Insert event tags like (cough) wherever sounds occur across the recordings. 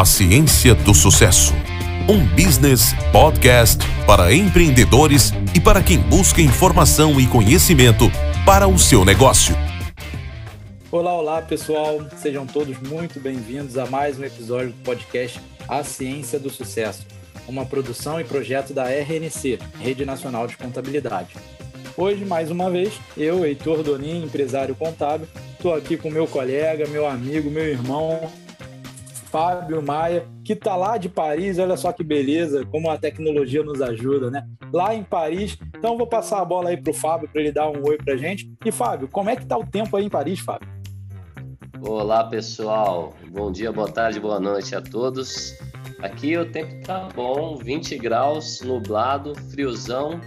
A Ciência do Sucesso. Um business podcast para empreendedores e para quem busca informação e conhecimento para o seu negócio. Olá, olá pessoal, sejam todos muito bem-vindos a mais um episódio do podcast A Ciência do Sucesso, uma produção e projeto da RNC, Rede Nacional de Contabilidade. Hoje, mais uma vez, eu, Heitor Donin, empresário contábil, estou aqui com meu colega, meu amigo, meu irmão, Fábio Maia, que está lá de Paris. Olha só que beleza, como a tecnologia nos ajuda, né? Lá em Paris. Então, vou passar a bola aí para o Fábio para ele dar um oi para gente. E, Fábio, como é que está o tempo aí em Paris, Fábio? Olá, pessoal. Bom dia, boa tarde, boa noite a todos. Aqui o tempo tá bom, 20 graus, nublado, friozão,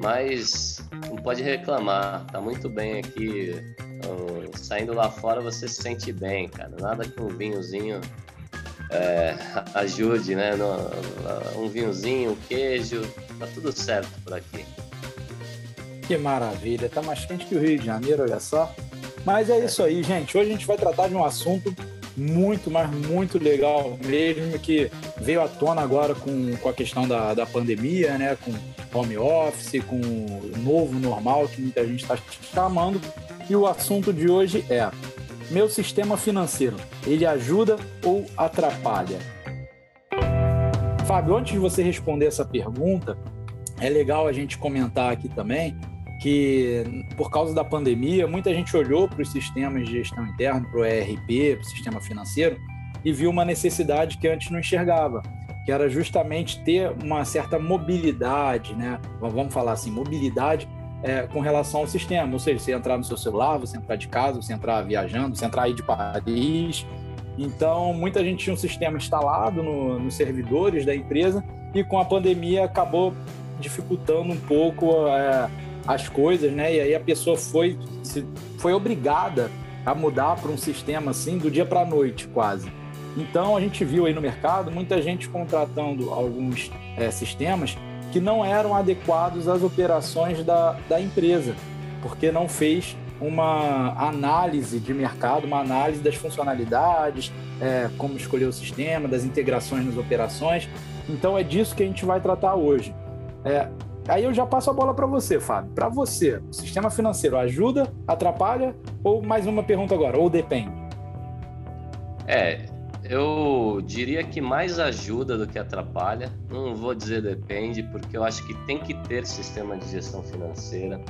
mas não pode reclamar, tá muito bem aqui. Então, saindo lá fora você se sente bem, cara. Nada que um vinhozinho é, ajude, né? Um vinhozinho, um queijo, tá tudo certo por aqui. Que maravilha, tá mais quente que o Rio de Janeiro, olha só. Mas é isso aí, gente. Hoje a gente vai tratar de um assunto muito, mas muito legal mesmo, que veio à tona agora com, com a questão da, da pandemia, né? Com home office, com o novo normal, que muita gente está chamando. E o assunto de hoje é: meu sistema financeiro, ele ajuda ou atrapalha? Fábio, antes de você responder essa pergunta, é legal a gente comentar aqui também que por causa da pandemia, muita gente olhou para os sistemas de gestão interna, para o ERP, para o sistema financeiro, e viu uma necessidade que antes não enxergava, que era justamente ter uma certa mobilidade, né? Vamos falar assim, mobilidade é, com relação ao sistema. Ou seja, você entrar no seu celular, você entrar de casa, você entrar viajando, você entrar aí de Paris. Então, muita gente tinha um sistema instalado no, nos servidores da empresa e com a pandemia acabou dificultando um pouco é, as coisas, né? E aí a pessoa foi, foi obrigada a mudar para um sistema assim do dia para a noite, quase. Então a gente viu aí no mercado muita gente contratando alguns é, sistemas que não eram adequados às operações da, da empresa, porque não fez uma análise de mercado, uma análise das funcionalidades, é, como escolher o sistema, das integrações nas operações. Então é disso que a gente vai tratar hoje. É, Aí eu já passo a bola para você, Fábio. Para você, o sistema financeiro ajuda, atrapalha ou mais uma pergunta agora, ou depende? É, eu diria que mais ajuda do que atrapalha. Não vou dizer depende, porque eu acho que tem que ter sistema de gestão financeira.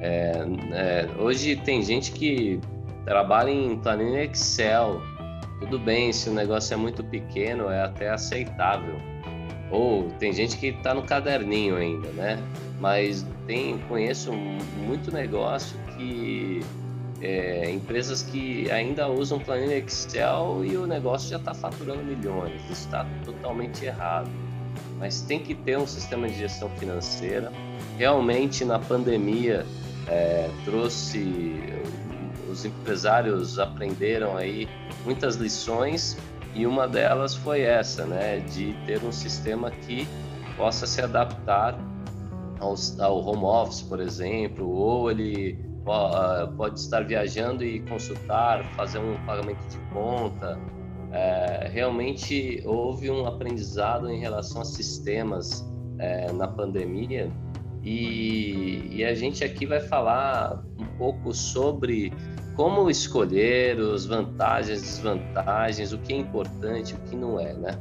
É, é, hoje tem gente que trabalha em planilha Excel. Tudo bem, se o negócio é muito pequeno, é até aceitável ou tem gente que está no caderninho ainda, né? Mas tem, conheço muito negócio que é, empresas que ainda usam planilha Excel e o negócio já está faturando milhões. Isso está totalmente errado. Mas tem que ter um sistema de gestão financeira. Realmente na pandemia é, trouxe os empresários aprenderam aí muitas lições e uma delas foi essa, né, de ter um sistema que possa se adaptar ao, ao home office, por exemplo, ou ele pode estar viajando e consultar, fazer um pagamento de conta. É, realmente houve um aprendizado em relação a sistemas é, na pandemia e, e, a gente aqui vai falar um pouco sobre como escolher as vantagens, desvantagens, o que é importante, o que não é, né?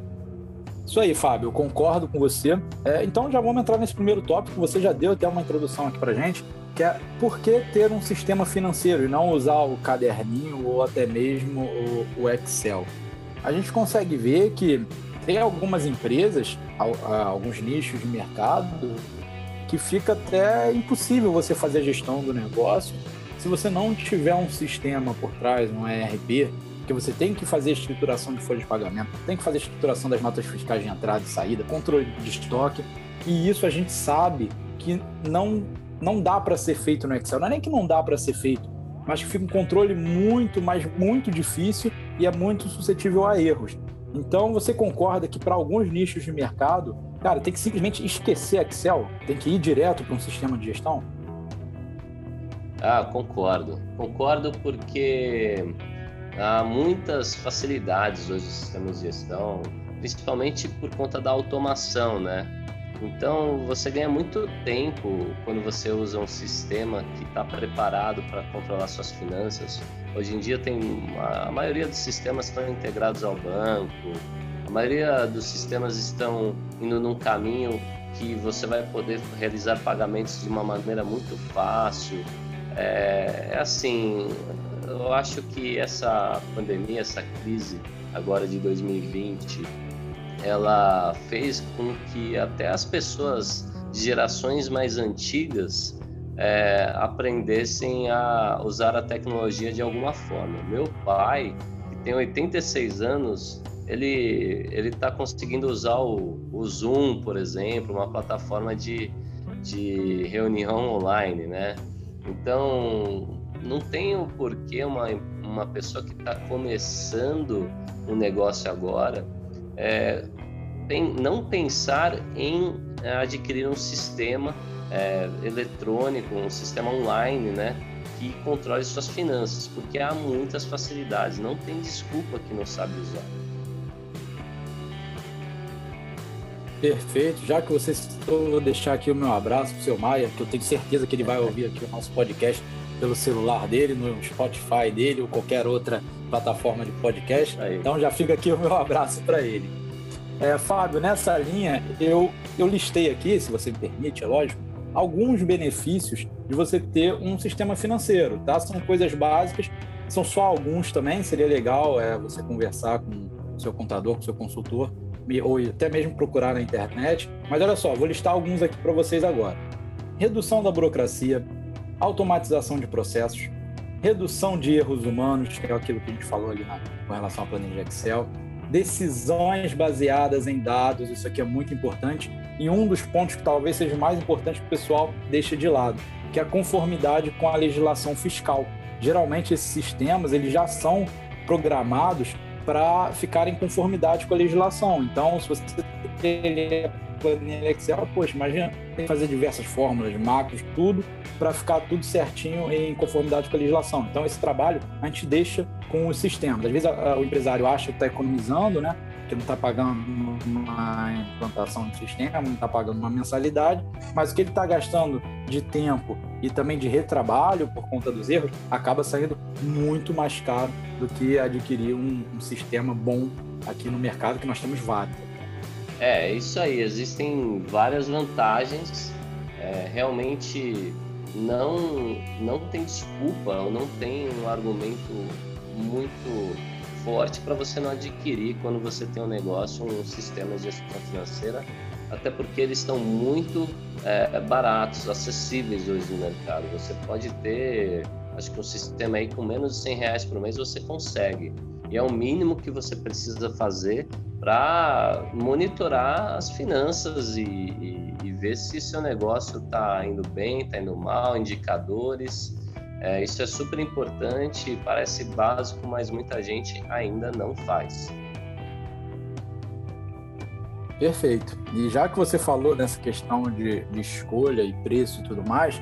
Isso aí, Fábio, eu concordo com você. É, então já vamos entrar nesse primeiro tópico, você já deu até uma introdução aqui pra gente, que é por que ter um sistema financeiro e não usar o caderninho ou até mesmo o, o Excel. A gente consegue ver que tem algumas empresas, alguns nichos de mercado, que fica até impossível você fazer a gestão do negócio se você não tiver um sistema por trás, um ERP, que você tem que fazer a estruturação de folha de pagamento, tem que fazer a estruturação das notas fiscais de entrada e saída, controle de estoque, e isso a gente sabe que não não dá para ser feito no Excel. Não é nem que não dá para ser feito, mas que fica um controle muito, mas muito difícil e é muito suscetível a erros. Então, você concorda que para alguns nichos de mercado, cara, tem que simplesmente esquecer Excel, tem que ir direto para um sistema de gestão? Ah, concordo. Concordo porque há muitas facilidades hoje no sistema de gestão, principalmente por conta da automação, né? Então você ganha muito tempo quando você usa um sistema que está preparado para controlar suas finanças. Hoje em dia tem a maioria dos sistemas estão integrados ao banco, a maioria dos sistemas estão indo num caminho que você vai poder realizar pagamentos de uma maneira muito fácil. É, é assim, eu acho que essa pandemia, essa crise agora de 2020, ela fez com que até as pessoas de gerações mais antigas é, aprendessem a usar a tecnologia de alguma forma. Meu pai, que tem 86 anos, ele ele está conseguindo usar o, o, Zoom, por exemplo, uma plataforma de, de reunião online, né? Então não tem o porquê uma, uma pessoa que está começando um negócio agora é, não pensar em é, adquirir um sistema é, eletrônico, um sistema online, né, que controle suas finanças, porque há muitas facilidades, não tem desculpa que não sabe usar. Perfeito. Já que você citou, vou deixar aqui o meu abraço para o seu Maia, que eu tenho certeza que ele vai ouvir aqui o nosso podcast pelo celular dele, no Spotify dele ou qualquer outra plataforma de podcast. Aí. Então já fica aqui o meu (laughs) abraço para ele. É, Fábio, nessa linha, eu, eu listei aqui, se você me permite, é lógico, alguns benefícios de você ter um sistema financeiro, tá? São coisas básicas, são só alguns também, seria legal é, você conversar com o seu contador, com o seu consultor, ou até mesmo procurar na internet. Mas olha só, vou listar alguns aqui para vocês agora. Redução da burocracia, automatização de processos, redução de erros humanos, que é aquilo que a gente falou ali na, com relação à planilha Excel, decisões baseadas em dados, isso aqui é muito importante. E um dos pontos que talvez seja mais importante que o pessoal deixa de lado, que é a conformidade com a legislação fiscal. Geralmente esses sistemas eles já são programados para ficar em conformidade com a legislação. Então, se você planilha Excel, poxa, imagina, tem que fazer diversas fórmulas, macros, tudo, para ficar tudo certinho em conformidade com a legislação. Então, esse trabalho a gente deixa com os sistemas. Às vezes a, a, o empresário acha que está economizando, né? Que não está pagando uma implantação de sistema, não está pagando uma mensalidade, mas o que ele está gastando de tempo e também de retrabalho por conta dos erros acaba saindo muito mais caro do que adquirir um, um sistema bom aqui no mercado, que nós temos vários. É, isso aí. Existem várias vantagens. É, realmente não, não tem desculpa ou não tem um argumento muito forte para você não adquirir quando você tem um negócio, um sistema de gestão financeira, até porque eles estão muito é, baratos, acessíveis hoje no mercado. Você pode ter, acho que um sistema aí com menos de 100 reais por mês você consegue. E é o mínimo que você precisa fazer para monitorar as finanças e, e, e, ver se seu negócio está indo bem, está indo mal, indicadores. É, isso é super importante, parece básico, mas muita gente ainda não faz. Perfeito. E já que você falou nessa questão de, de escolha e preço e tudo mais,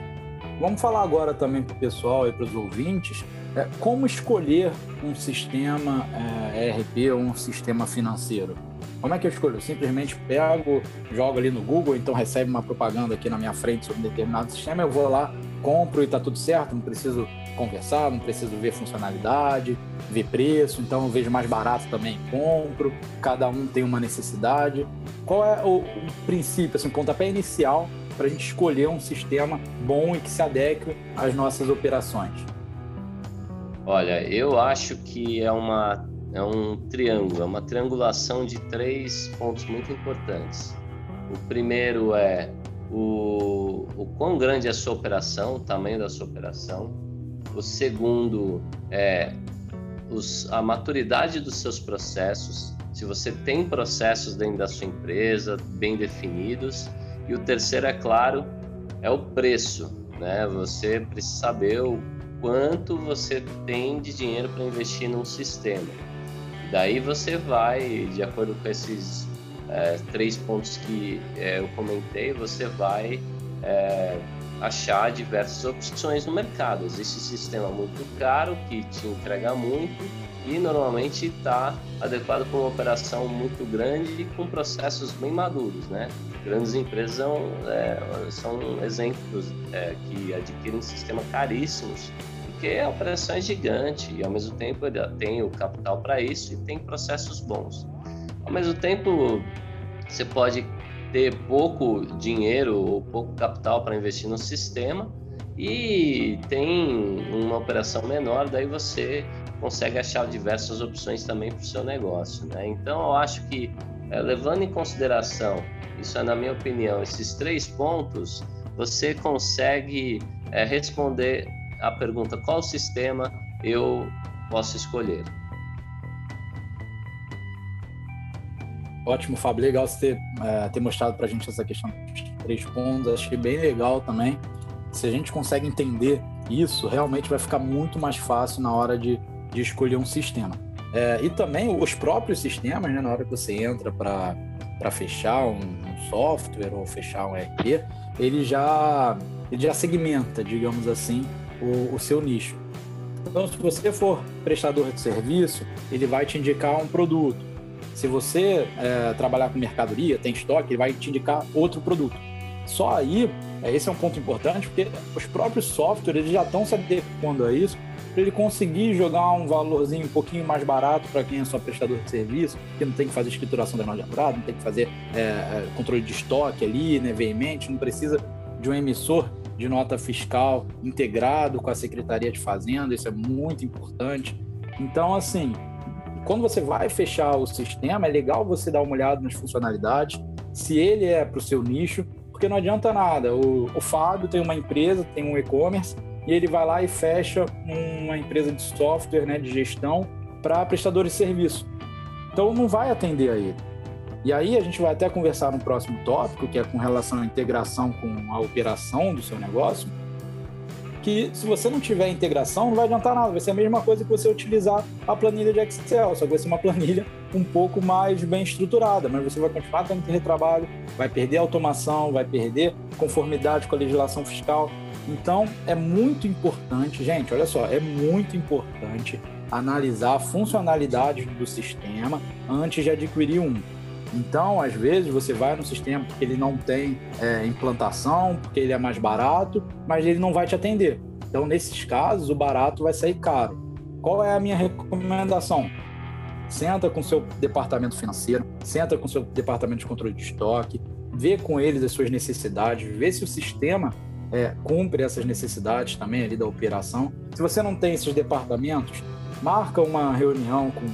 vamos falar agora também para o pessoal e para os ouvintes é, como escolher um sistema é, ERP ou um sistema financeiro? Como é que eu escolho? Eu simplesmente pego, jogo ali no Google, então recebe uma propaganda aqui na minha frente sobre um determinado sistema, eu vou lá, compro e está tudo certo, não preciso conversar, não preciso ver funcionalidade, ver preço, então eu vejo mais barato também, compro, cada um tem uma necessidade. Qual é o, o princípio, assim, o pontapé inicial para a gente escolher um sistema bom e que se adeque às nossas operações? Olha, eu acho que é, uma, é um triângulo, é uma triangulação de três pontos muito importantes. O primeiro é o, o quão grande é a sua operação, o tamanho da sua operação. O segundo é os, a maturidade dos seus processos, se você tem processos dentro da sua empresa bem definidos. E o terceiro, é claro, é o preço. Né? Você precisa saber o quanto você tem de dinheiro para investir num sistema. Daí você vai, de acordo com esses é, três pontos que é, eu comentei, você vai é, achar diversas opções no mercado. Existe sistema muito caro que te entrega muito e normalmente está adequado para uma operação muito grande e com processos bem maduros, né? Grandes empresas são, é, são exemplos é, que adquirem sistemas caríssimos porque a operação é gigante e ao mesmo tempo ele tem o capital para isso e tem processos bons. Ao mesmo tempo, você pode ter pouco dinheiro ou pouco capital para investir no sistema e tem uma operação menor, daí você consegue achar diversas opções também para o seu negócio. Né? Então, eu acho que, é, levando em consideração, isso é na minha opinião, esses três pontos, você consegue é, responder a pergunta qual sistema eu posso escolher. Ótimo, Fábio. Legal você ter, é, ter mostrado para a gente essa questão dos três pontos. Achei bem legal também. Se a gente consegue entender isso, realmente vai ficar muito mais fácil na hora de de escolher um sistema. É, e também os próprios sistemas, né, na hora que você entra para fechar um, um, software ou fechar um ERP, ele já, ele já segmenta, digamos assim, o, o seu nicho. Então, se você for prestador de serviço, ele vai te indicar um produto. Se você é, trabalhar com mercadoria, tem estoque, ele vai te indicar outro produto. Só aí, esse é um ponto importante, porque os próprios softwares já estão se adequando a isso para ele conseguir jogar um valorzinho um pouquinho mais barato para quem é só prestador de serviço, que não tem que fazer escrituração da de entrada, não tem que fazer é, é, controle de estoque ali, né, veemente, não precisa de um emissor de nota fiscal integrado com a Secretaria de Fazenda, isso é muito importante. Então, assim, quando você vai fechar o sistema, é legal você dar uma olhada nas funcionalidades, se ele é para o seu nicho, porque não adianta nada. O, o Fábio tem uma empresa, tem um e-commerce, e ele vai lá e fecha uma empresa de software, né, de gestão, para prestadores de serviço. Então não vai atender a ele. E aí a gente vai até conversar no próximo tópico, que é com relação à integração com a operação do seu negócio, que se você não tiver integração, não vai adiantar nada. Vai ser a mesma coisa que você utilizar a planilha de Excel, só que vai ser uma (laughs) planilha um pouco mais bem estruturada, mas você vai continuar tendo que retrabalho, vai perder automação, vai perder conformidade com a legislação fiscal. Então, é muito importante, gente, olha só, é muito importante analisar a funcionalidade do sistema antes de adquirir um. Então, às vezes, você vai no sistema porque ele não tem é, implantação, porque ele é mais barato, mas ele não vai te atender. Então, nesses casos, o barato vai sair caro. Qual é a minha recomendação? Senta com seu departamento financeiro, senta com seu departamento de controle de estoque, vê com eles as suas necessidades, vê se o sistema é, cumpre essas necessidades também ali da operação. Se você não tem esses departamentos, marca uma reunião com,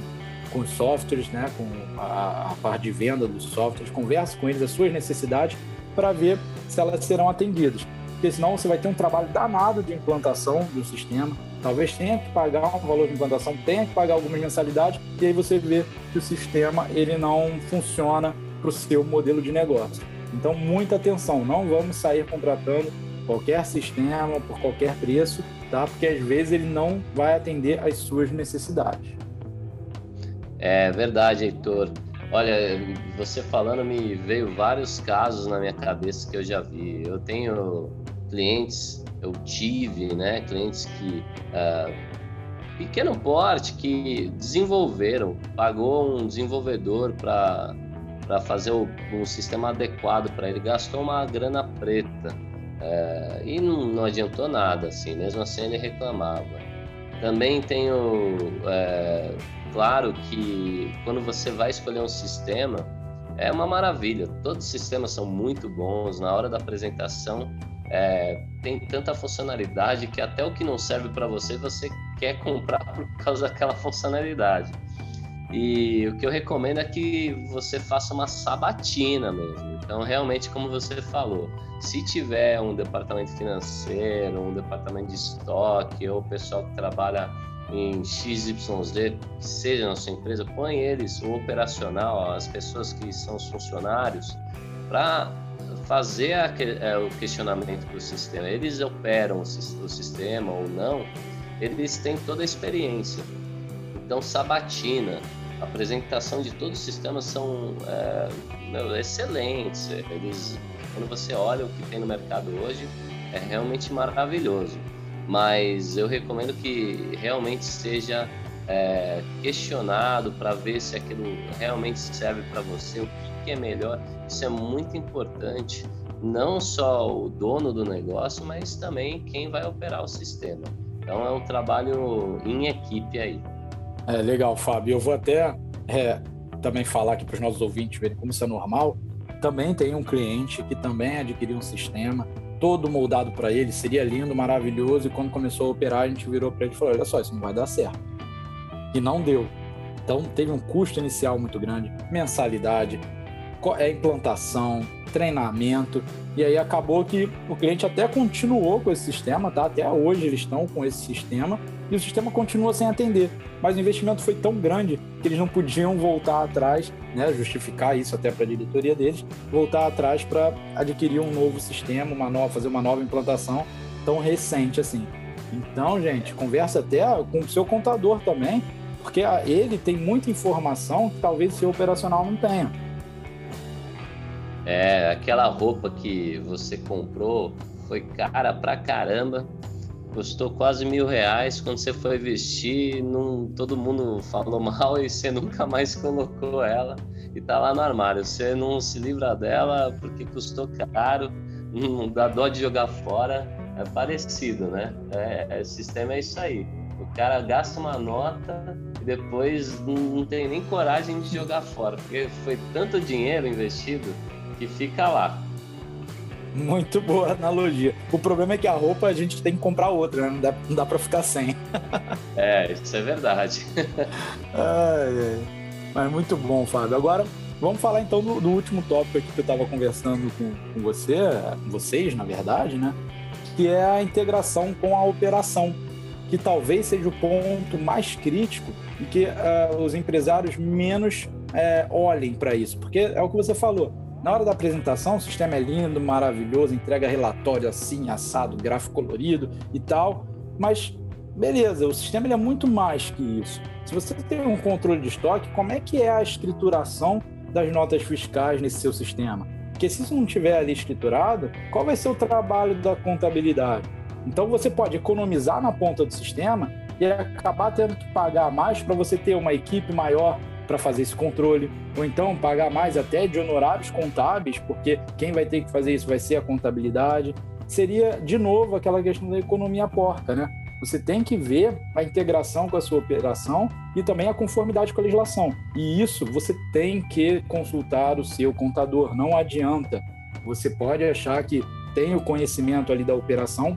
com os softwares, né, com a, a parte de venda dos softwares, converse com eles as suas necessidades para ver se elas serão atendidas. Porque senão você vai ter um trabalho danado de implantação do sistema, talvez tenha que pagar um valor de implantação, tenha que pagar algumas mensalidades, e aí você vê que o sistema ele não funciona para o seu modelo de negócio. Então, muita atenção, não vamos sair contratando qualquer sistema, por qualquer preço, tá? Porque às vezes ele não vai atender às suas necessidades. É verdade, Heitor. Olha, você falando me veio vários casos na minha cabeça que eu já vi. Eu tenho clientes, eu tive, né, clientes que uh, pequeno porte que desenvolveram, pagou um desenvolvedor para para fazer o, um sistema adequado para ele, gastou uma grana preta é, e não, não, adiantou nada, assim, mesmo assim ele reclamava. Também tenho, é, claro que quando você vai escolher um sistema, é uma maravilha. Todos os sistemas são muito bons. Na hora da apresentação, é, tem tanta funcionalidade que até o que não serve para você, você quer comprar por causa daquela funcionalidade. E o que eu recomendo é que você faça uma sabatina mesmo. Então, realmente, como você falou, se tiver um departamento financeiro, um departamento de estoque, ou o pessoal que trabalha em XYZ, que seja na sua empresa, põe eles, o operacional, as pessoas que são os funcionários, para fazer a, é, o questionamento do sistema. Eles operam o sistema ou não, eles têm toda a experiência. Então, sabatina, a apresentação de todos os sistemas são é, meu, excelentes. Eles, quando você olha o que tem no mercado hoje, é realmente maravilhoso. Mas eu recomendo que realmente seja é, questionado para ver se aquilo realmente serve para você, o que é melhor. Isso é muito importante, não só o dono do negócio, mas também quem vai operar o sistema. Então é um trabalho em equipe aí. É legal, Fábio. Eu vou até é, também falar aqui para os nossos ouvintes verem como isso é normal. Também tem um cliente que também adquiriu um sistema todo moldado para ele, seria lindo, maravilhoso. E quando começou a operar, a gente virou para ele e falou: Olha só, isso não vai dar certo. E não deu. Então teve um custo inicial muito grande, mensalidade, é implantação, treinamento. E aí acabou que o cliente até continuou com esse sistema, tá? Até hoje eles estão com esse sistema e o sistema continua sem atender. Mas o investimento foi tão grande que eles não podiam voltar atrás, né? Justificar isso até para a diretoria deles, voltar atrás para adquirir um novo sistema, uma nova, fazer uma nova implantação tão recente assim. Então, gente, conversa até com o seu contador também, porque ele tem muita informação que talvez seu operacional não tenha. É, aquela roupa que você comprou foi cara pra caramba, custou quase mil reais. Quando você foi vestir, todo mundo falou (laughs) mal e você nunca mais colocou ela e tá lá no armário. Você não se livra dela porque custou caro, não dá dó de jogar fora. É parecido, né? É, é, sistema é isso aí. O cara gasta uma nota e depois não tem nem coragem de jogar fora, porque foi tanto dinheiro investido que fica lá. Muito boa analogia. O problema é que a roupa a gente tem que comprar outra, né? Não dá, não dá pra ficar sem. (laughs) é, isso é verdade. (laughs) ai, ai. Mas muito bom, Fábio. Agora, vamos falar então do, do último tópico aqui que eu estava conversando com, com você, vocês, na verdade, né? Que é a integração com a operação, que talvez seja o ponto mais crítico e que uh, os empresários menos uh, olhem para isso. Porque é o que você falou na hora da apresentação, o sistema é lindo, maravilhoso, entrega relatório assim, assado, gráfico colorido e tal, mas beleza, o sistema é muito mais que isso. Se você tem um controle de estoque, como é que é a escrituração das notas fiscais nesse seu sistema? Porque se isso não estiver ali escriturado, qual vai ser o trabalho da contabilidade? Então você pode economizar na ponta do sistema e acabar tendo que pagar mais para você ter uma equipe maior para fazer esse controle, ou então pagar mais até de honorários contábeis, porque quem vai ter que fazer isso vai ser a contabilidade. Seria, de novo, aquela questão da economia porca, né? Você tem que ver a integração com a sua operação e também a conformidade com a legislação. E isso você tem que consultar o seu contador, não adianta. Você pode achar que tem o conhecimento ali da operação,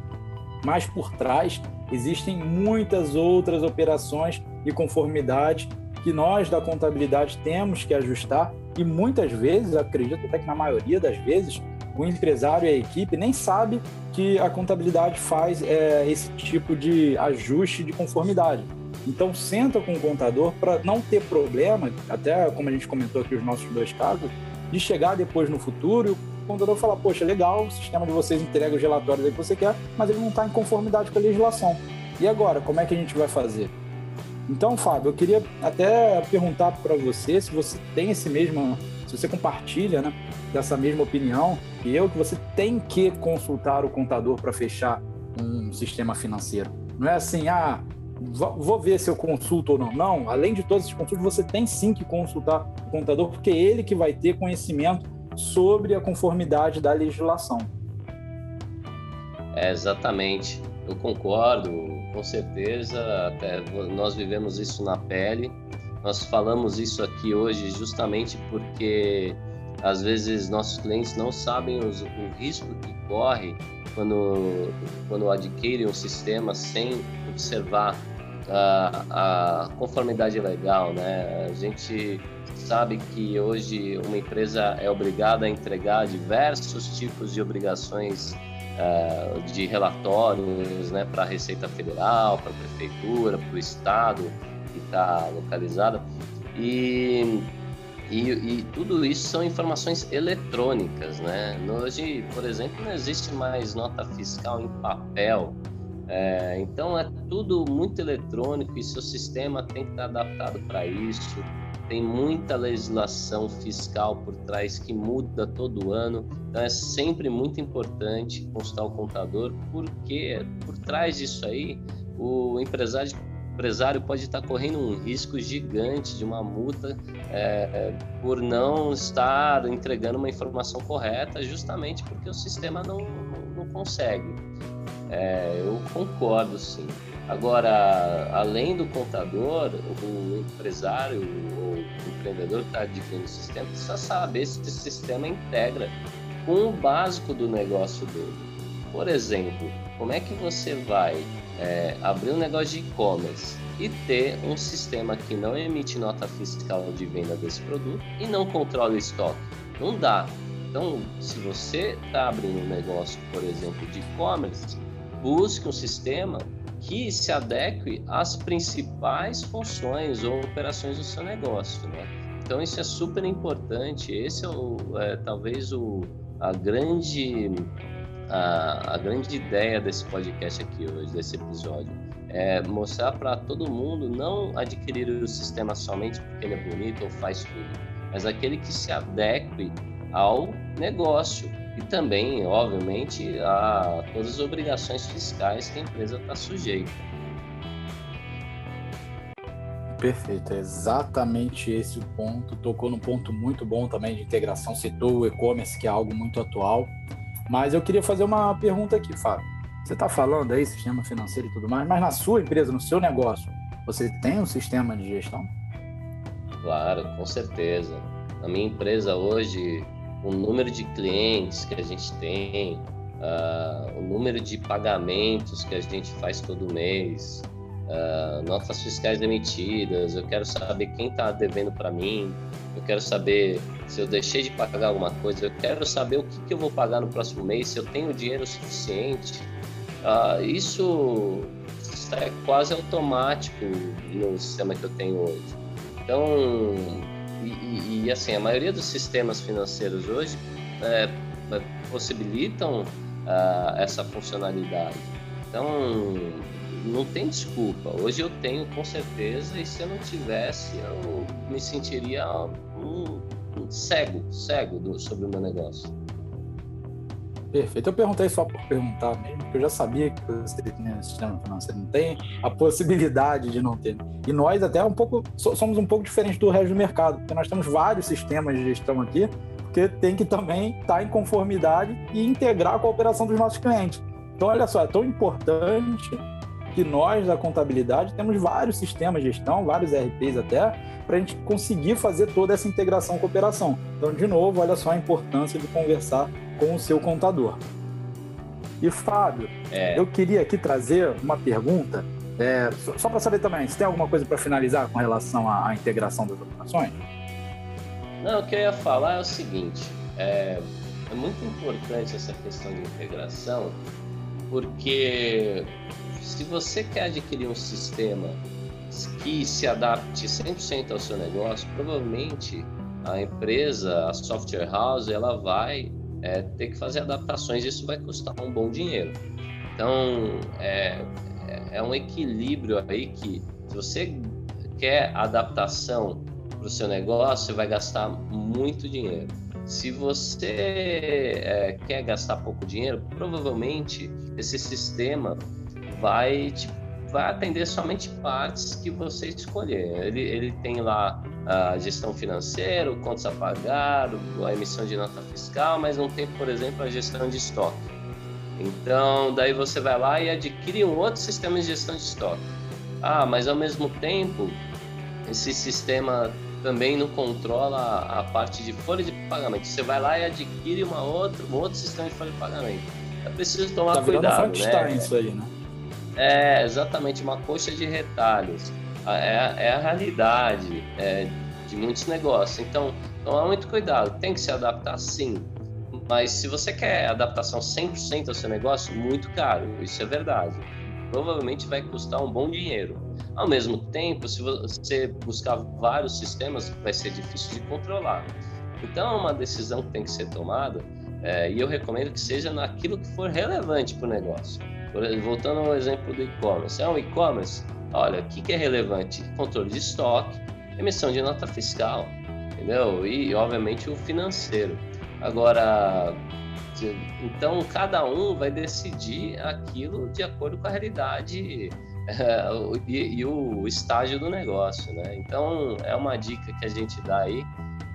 mas por trás existem muitas outras operações e conformidade que nós da contabilidade temos que ajustar e muitas vezes, acredito até que na maioria das vezes, o empresário e a equipe nem sabe que a contabilidade faz é, esse tipo de ajuste de conformidade. Então senta com o contador para não ter problema, até como a gente comentou aqui os nossos dois casos, de chegar depois no futuro e o contador falar, poxa, legal, o sistema de vocês entrega os relatórios aí que você quer, mas ele não está em conformidade com a legislação. E agora, como é que a gente vai fazer? Então, Fábio, eu queria até perguntar para você se você tem esse mesmo, se você compartilha, né, dessa mesma opinião que eu, que você tem que consultar o contador para fechar um sistema financeiro. Não é assim, ah, vou ver se eu consulto ou não. Não, além de todos esses consultas, você tem sim que consultar o contador, porque é ele que vai ter conhecimento sobre a conformidade da legislação. É, exatamente, eu concordo com certeza, até nós vivemos isso na pele. Nós falamos isso aqui hoje justamente porque às vezes nossos clientes não sabem os, o risco que corre quando, quando adquirem um sistema sem observar a, a conformidade legal, né? A gente sabe que hoje uma empresa é obrigada a entregar diversos tipos de obrigações uh, de relatórios né, para a Receita Federal, para a Prefeitura, para o Estado que está localizada. E, e, e, tudo isso são informações eletrônicas. Né? Hoje, por exemplo, não existe mais nota fiscal em papel. É, então é tudo muito eletrônico e seu sistema tem que estar adaptado para isso tem muita legislação fiscal por trás que muda todo ano, então é sempre muito importante consultar o contador, porque por trás disso aí o empresário empresário pode estar correndo um risco gigante de uma multa é, por não estar entregando uma informação correta, justamente porque o sistema não, não, consegue. É, eu concordo, sim. Agora, além do contador, o empresário o empreendedor que está adquirindo o sistema precisa saber se esse sistema integra com o básico do negócio dele. Por exemplo, como é que você vai é, abrir um negócio de e-commerce e ter um sistema que não emite nota fiscal de venda desse produto e não controla o estoque? Não dá. Então, se você está abrindo um negócio, por exemplo, de e-commerce, busque um sistema que se adeque às principais funções ou operações do seu negócio, né? Então isso é super importante. Esse é, o, é talvez o, a grande a, a, grande ideia desse podcast aqui hoje, desse episódio, é mostrar para todo mundo não adquirir o sistema somente porque ele é bonito ou faz tudo, mas aquele que se adeque ao negócio e também, obviamente, a todas as obrigações fiscais que a empresa está sujeita. Perfeito, é exatamente esse o ponto. Tocou num ponto muito bom também de integração, citou o e-commerce, que é algo muito atual. Mas eu queria fazer uma pergunta aqui, Fábio. Você está falando aí, sistema financeiro e tudo mais, mas na sua empresa, no seu negócio, você tem um sistema de gestão? Claro, com certeza. Na minha empresa hoje, o número de clientes que a gente tem, uh, o número de pagamentos que a gente faz todo mês, uh, notas fiscais emitidas, eu quero saber quem está devendo para mim, eu quero saber se eu deixei de pagar alguma coisa, eu quero saber o que, que eu vou pagar no próximo mês, se eu tenho dinheiro suficiente. Uh, isso é quase automático no sistema que eu tenho hoje. Então, e, e, assim, a maioria dos sistemas financeiros hoje é, é possibilitam uh, essa funcionalidade. Então, não tem desculpa. Hoje eu tenho com certeza, e se eu não tivesse, eu me sentiria um, um cego, cego do, sobre o meu negócio. Perfeito. Eu perguntei só por perguntar mesmo, porque eu já sabia que você tinha sistema financeiro. Não tem a possibilidade de não ter. E nós até um pouco somos um pouco diferentes do resto do mercado, porque nós temos vários sistemas de gestão aqui, porque tem que também estar em conformidade e integrar com a operação dos nossos clientes. Então, olha só, é tão importante que nós da contabilidade temos vários sistemas de gestão, vários RPs até, para a gente conseguir fazer toda essa integração com operação. Então, de novo, olha só a importância de conversar com o seu contador. E Fábio, é. eu queria aqui trazer uma pergunta, é, só para saber também, se tem alguma coisa para finalizar com relação à, à, integração das operações? Não, o que eu ia falar é o seguinte, é, é muito importante essa questão de integração, porque se você quer adquirir um sistema que se adapte 100% ao seu negócio, provavelmente a empresa, a software house, ela vai é, ter que fazer adaptações. Isso vai custar um bom dinheiro. Então, é, é, é um equilíbrio aí que, se você quer adaptação para o seu negócio, você vai gastar muito dinheiro. Se você é, quer gastar pouco dinheiro, provavelmente esse sistema vai te, vai atender somente partes que você escolher. Ele, ele tem lá a gestão financeira, contas a pagar, a emissão de nota fiscal, mas não tem, por exemplo, a gestão de estoque. Então, daí você vai lá e adquire um outro sistema de gestão de estoque. Ah, mas ao mesmo tempo, esse sistema também não controla a parte de folha de pagamento. Você vai lá e adquire uma outra, um outro sistema de folha de pagamento. É preciso tomar tá cuidado, né? isso aí, né? É exatamente uma coxa de retalhos. É, é a realidade é, de muitos negócios. Então, toma muito cuidado. Tem que se adaptar, sim. Mas se você quer adaptação 100% ao seu negócio, muito caro. Isso é verdade. Provavelmente vai custar um bom dinheiro. Ao mesmo tempo, se você buscar vários sistemas, vai ser difícil de controlar. Então, é uma decisão que tem que ser tomada é, e eu recomendo que seja naquilo que for relevante para o negócio. Voltando ao exemplo do e-commerce. É um e-commerce? Olha, o que, que é relevante? Controle de estoque, emissão de nota fiscal, entendeu? E, obviamente, o financeiro. Agora, então, cada um vai decidir aquilo de acordo com a realidade é, e, e, o estágio do negócio, né? Então é uma dica que a gente dá aí,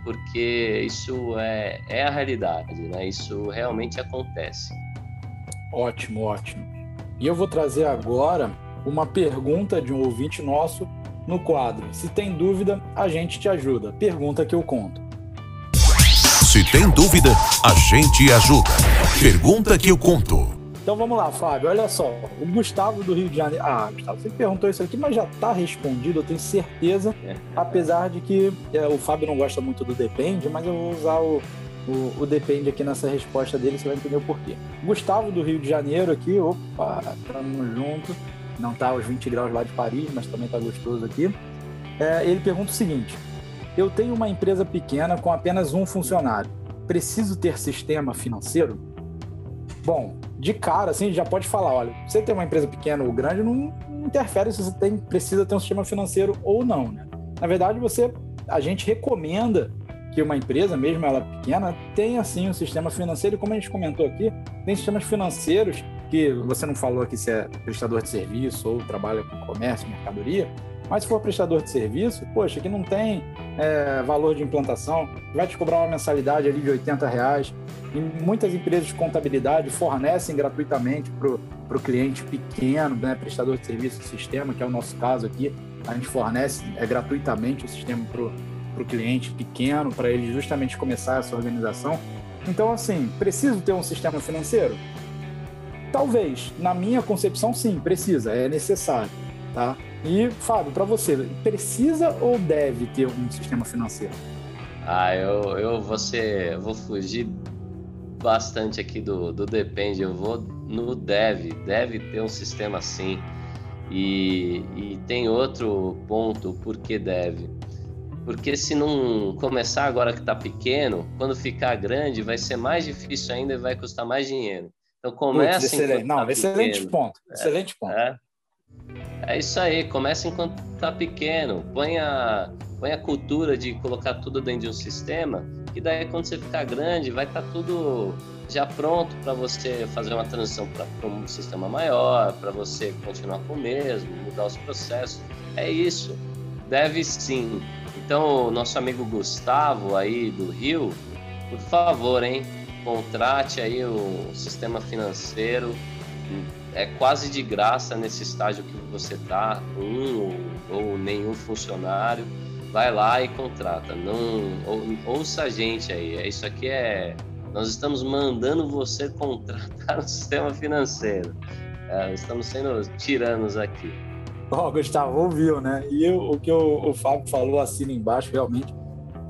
porque isso é, é a realidade, né? Isso realmente acontece. Ótimo, ótimo. E eu vou trazer agora uma pergunta de um ouvinte nosso no quadro. Se tem dúvida, a gente te ajuda. Pergunta que eu conto. Se tem dúvida, a gente ajuda. Pergunta que eu conto. Então vamos lá, Fábio. Olha só, o Gustavo do Rio de Janeiro. Ah, Gustavo, você perguntou isso aqui, mas já está respondido, eu tenho certeza. É. Apesar de que é, o Fábio não gosta muito do depende, mas eu vou usar o, o, o, depende aqui nessa resposta dele, você vai entender o porquê. Gustavo do Rio de Janeiro aqui, opa, estamos juntos. Não está aos 20 graus lá de Paris, mas também está gostoso aqui. É, ele pergunta o seguinte: Eu tenho uma empresa pequena com apenas um funcionário. Preciso ter sistema financeiro? Bom, de cara, assim, já pode falar, olha, você tem uma empresa pequena ou grande, não, interfere se você tem, precisa ter um sistema financeiro ou não, né? Na verdade, você, a gente recomenda que uma empresa, mesmo ela pequena, tenha sim um sistema financeiro, como a gente comentou aqui, tem sistemas financeiros que você não falou aqui se é prestador de serviço ou trabalha com comércio, mercadoria, mas se for prestador de serviço, poxa, que não tem é, valor de implantação, vai te cobrar uma mensalidade ali de 80 reais. E muitas empresas de contabilidade fornecem gratuitamente para o cliente pequeno, né, prestador de serviço, sistema, que é o nosso caso aqui. A gente fornece é, gratuitamente o sistema para o cliente pequeno, para ele justamente começar essa organização. Então, assim, preciso ter um sistema financeiro? Talvez. Na minha concepção, sim, precisa, é necessário. Tá? E, Fábio, para você, precisa ou deve ter um sistema financeiro? Ah, eu, eu vou, ser, vou fugir bastante aqui do, do depende, eu vou no deve, deve ter um sistema assim. E, e tem outro ponto, por que deve? Porque se não começar agora que está pequeno, quando ficar grande vai ser mais difícil ainda e vai custar mais dinheiro. Então começa Putz, excelente. Não, tá excelente pequeno. ponto. Excelente ponto. É, é isso aí, começa enquanto tá pequeno, põe a, põe a cultura de colocar tudo dentro de um sistema, e daí quando você ficar grande, vai estar tá tudo já pronto para você fazer uma transição para um sistema maior, para você continuar com o mesmo, mudar os processos. É isso, deve sim. Então, o nosso amigo Gustavo aí do Rio, por favor, hein, contrate aí o sistema financeiro é quase de graça nesse estágio que você está, um ou, ou, nenhum funcionário, vai lá e contrata. Não ou, ouça a gente aí. É, isso aqui é nós estamos mandando você (laughs) contratar no sistema financeiro. É, estamos sendo tiranos aqui. Ó, oh, (laughs) Gustavo, ouviu, né? E eu, o que o, o Fábio falou assim embaixo, realmente,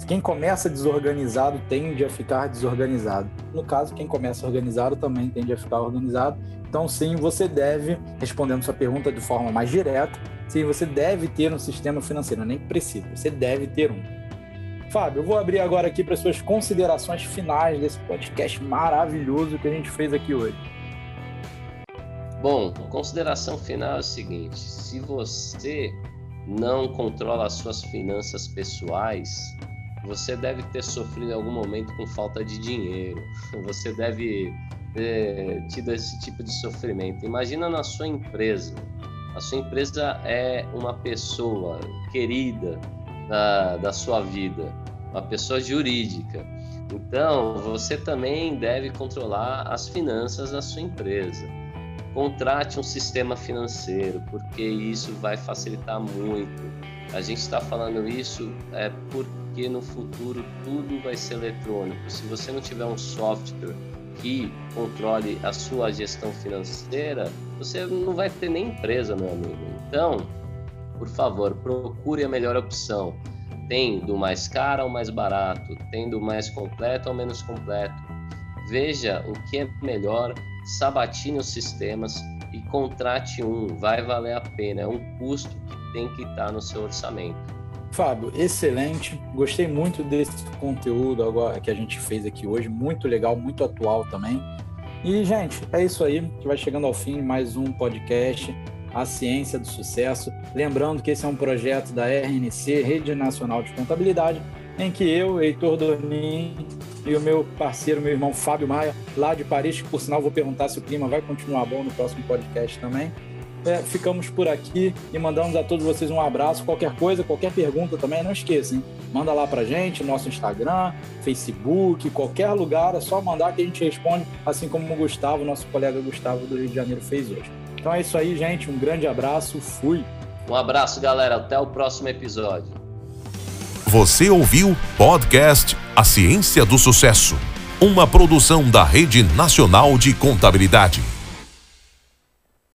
quem começa desorganizado tende a ficar desorganizado. No caso, quem começa organizado também tende a ficar organizado. Então, sim, você deve, respondendo sua pergunta de forma mais direta, sim, você deve ter um sistema financeiro, nem precisa, você deve ter um. Fábio, eu vou abrir agora aqui para suas considerações finais desse podcast maravilhoso que a gente fez aqui hoje. Bom, consideração final é o seguinte: se você não controla as suas finanças pessoais, você deve ter sofrido em algum momento com falta de dinheiro. (laughs) Você deve ter tido esse tipo de sofrimento. Imagina na sua empresa. A sua empresa é uma pessoa querida da, da sua vida, uma pessoa jurídica. Então, você também deve controlar as finanças da sua empresa. Contrate um sistema financeiro, porque isso vai facilitar muito. A gente está falando isso é porque no futuro tudo vai ser eletrônico. Se você não tiver um software que controle a sua gestão financeira, você não vai ter nem empresa, meu amigo. Então, por favor, procure a melhor opção. Tem do mais caro ao mais barato, tem do mais completo ao menos completo. Veja o que é melhor, sabatine os sistemas e contrate um. Vai valer a pena. É um custo que tem que estar no seu orçamento. Fábio, excelente. Gostei muito desse conteúdo agora que a gente fez aqui hoje, muito legal, muito atual também. E, gente, é isso aí, que vai chegando ao fim mais um podcast, A Ciência do Sucesso. Lembrando que esse é um projeto da RNC, Rede Nacional de Contabilidade, em que eu, Heitor Dornin e o meu parceiro, meu irmão Fábio Maia, lá de Paris, que por sinal vou perguntar se o clima vai continuar bom no próximo podcast também é, ficamos por aqui e mandamos a todos vocês um abraço. Qualquer coisa, qualquer pergunta também, não esqueçam, manda lá pra gente, nosso Instagram, Facebook, qualquer lugar, é só mandar que a gente responde, assim como o Gustavo, nosso colega Gustavo do Rio de Janeiro fez hoje. Então é isso aí, gente, um grande abraço, fui. Um abraço, galera, até o próximo episódio. Você ouviu podcast A Ciência do Sucesso, uma produção da Rede Nacional de Contabilidade.